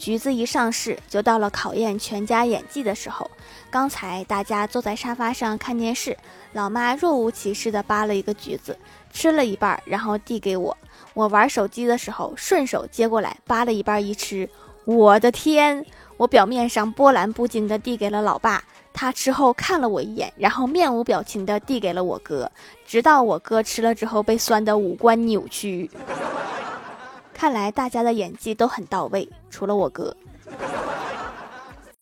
橘子一上市，就到了考验全家演技的时候。刚才大家坐在沙发上看电视，老妈若无其事地扒了一个橘子，吃了一半，然后递给我。我玩手机的时候，顺手接过来扒了一半一吃。我的天！我表面上波澜不惊地递给了老爸，他吃后看了我一眼，然后面无表情地递给了我哥，直到我哥吃了之后被酸得五官扭曲。看来大家的演技都很到位，除了我哥。